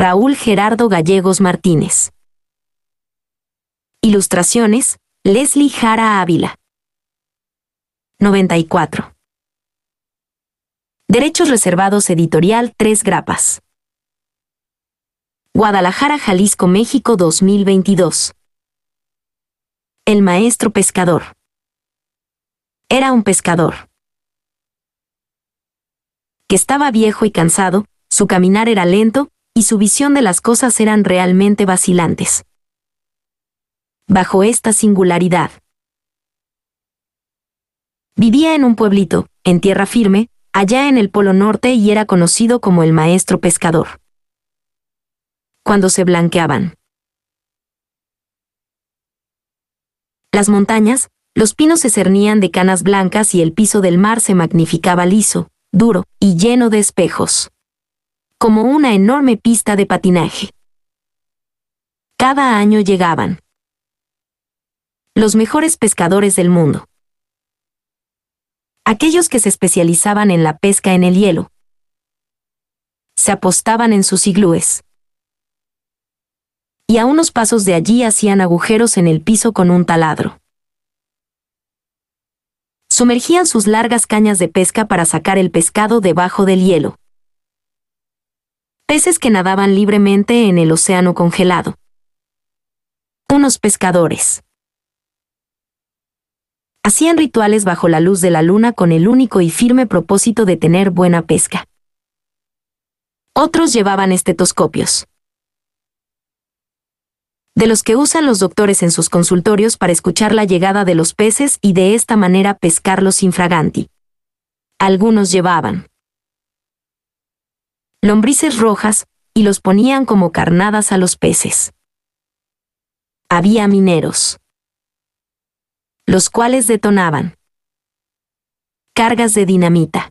Raúl Gerardo Gallegos Martínez. Ilustraciones, Leslie Jara Ávila. 94. Derechos reservados editorial Tres Grapas. Guadalajara, Jalisco, México 2022. El maestro pescador. Era un pescador. Que estaba viejo y cansado, su caminar era lento, y su visión de las cosas eran realmente vacilantes. Bajo esta singularidad. Vivía en un pueblito, en tierra firme, allá en el Polo Norte y era conocido como el maestro pescador. Cuando se blanqueaban. Las montañas, los pinos se cernían de canas blancas y el piso del mar se magnificaba liso, duro y lleno de espejos. Como una enorme pista de patinaje. Cada año llegaban los mejores pescadores del mundo. Aquellos que se especializaban en la pesca en el hielo. Se apostaban en sus iglúes. Y a unos pasos de allí hacían agujeros en el piso con un taladro sumergían sus largas cañas de pesca para sacar el pescado debajo del hielo. Peces que nadaban libremente en el océano congelado. Unos pescadores. Hacían rituales bajo la luz de la luna con el único y firme propósito de tener buena pesca. Otros llevaban estetoscopios de los que usan los doctores en sus consultorios para escuchar la llegada de los peces y de esta manera pescarlos infraganti. Algunos llevaban lombrices rojas y los ponían como carnadas a los peces. Había mineros, los cuales detonaban cargas de dinamita.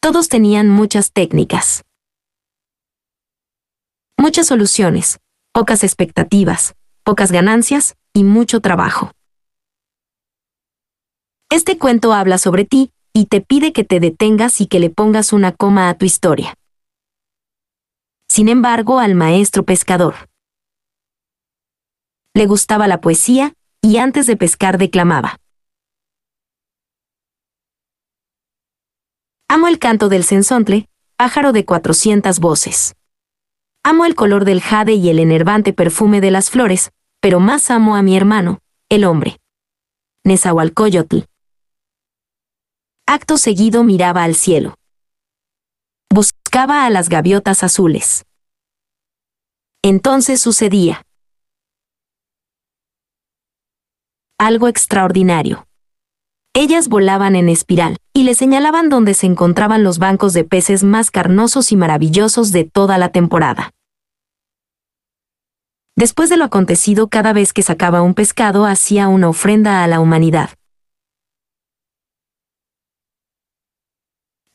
Todos tenían muchas técnicas, muchas soluciones, pocas expectativas, pocas ganancias y mucho trabajo. Este cuento habla sobre ti y te pide que te detengas y que le pongas una coma a tu historia. Sin embargo, al maestro pescador le gustaba la poesía y antes de pescar declamaba. Amo el canto del censontle, pájaro de cuatrocientas voces. Amo el color del jade y el enervante perfume de las flores, pero más amo a mi hermano, el hombre. Nezahualcóyotl. Acto seguido miraba al cielo. Buscaba a las gaviotas azules. Entonces sucedía. Algo extraordinario. Ellas volaban en espiral, y le señalaban dónde se encontraban los bancos de peces más carnosos y maravillosos de toda la temporada. Después de lo acontecido, cada vez que sacaba un pescado hacía una ofrenda a la humanidad.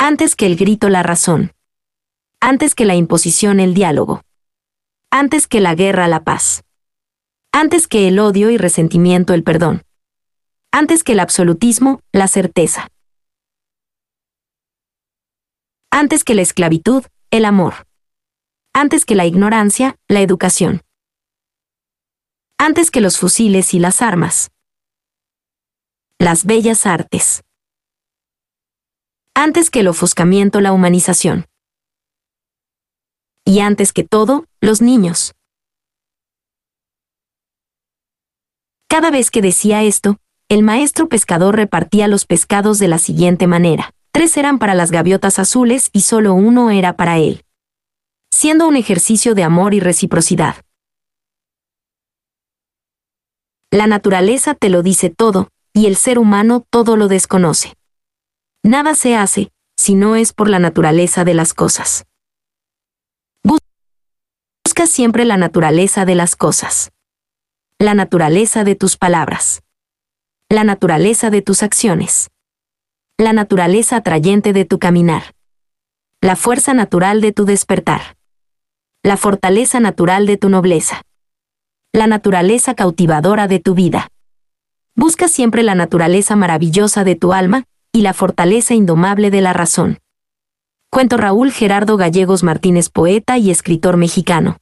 Antes que el grito la razón. Antes que la imposición el diálogo. Antes que la guerra la paz. Antes que el odio y resentimiento el perdón. Antes que el absolutismo la certeza. Antes que la esclavitud el amor. Antes que la ignorancia la educación antes que los fusiles y las armas. Las bellas artes. Antes que el ofuscamiento, la humanización. Y antes que todo, los niños. Cada vez que decía esto, el maestro pescador repartía los pescados de la siguiente manera. Tres eran para las gaviotas azules y solo uno era para él. Siendo un ejercicio de amor y reciprocidad. La naturaleza te lo dice todo, y el ser humano todo lo desconoce. Nada se hace, si no es por la naturaleza de las cosas. Busca siempre la naturaleza de las cosas. La naturaleza de tus palabras. La naturaleza de tus acciones. La naturaleza atrayente de tu caminar. La fuerza natural de tu despertar. La fortaleza natural de tu nobleza la naturaleza cautivadora de tu vida. Busca siempre la naturaleza maravillosa de tu alma y la fortaleza indomable de la razón. Cuento Raúl Gerardo Gallegos Martínez, poeta y escritor mexicano.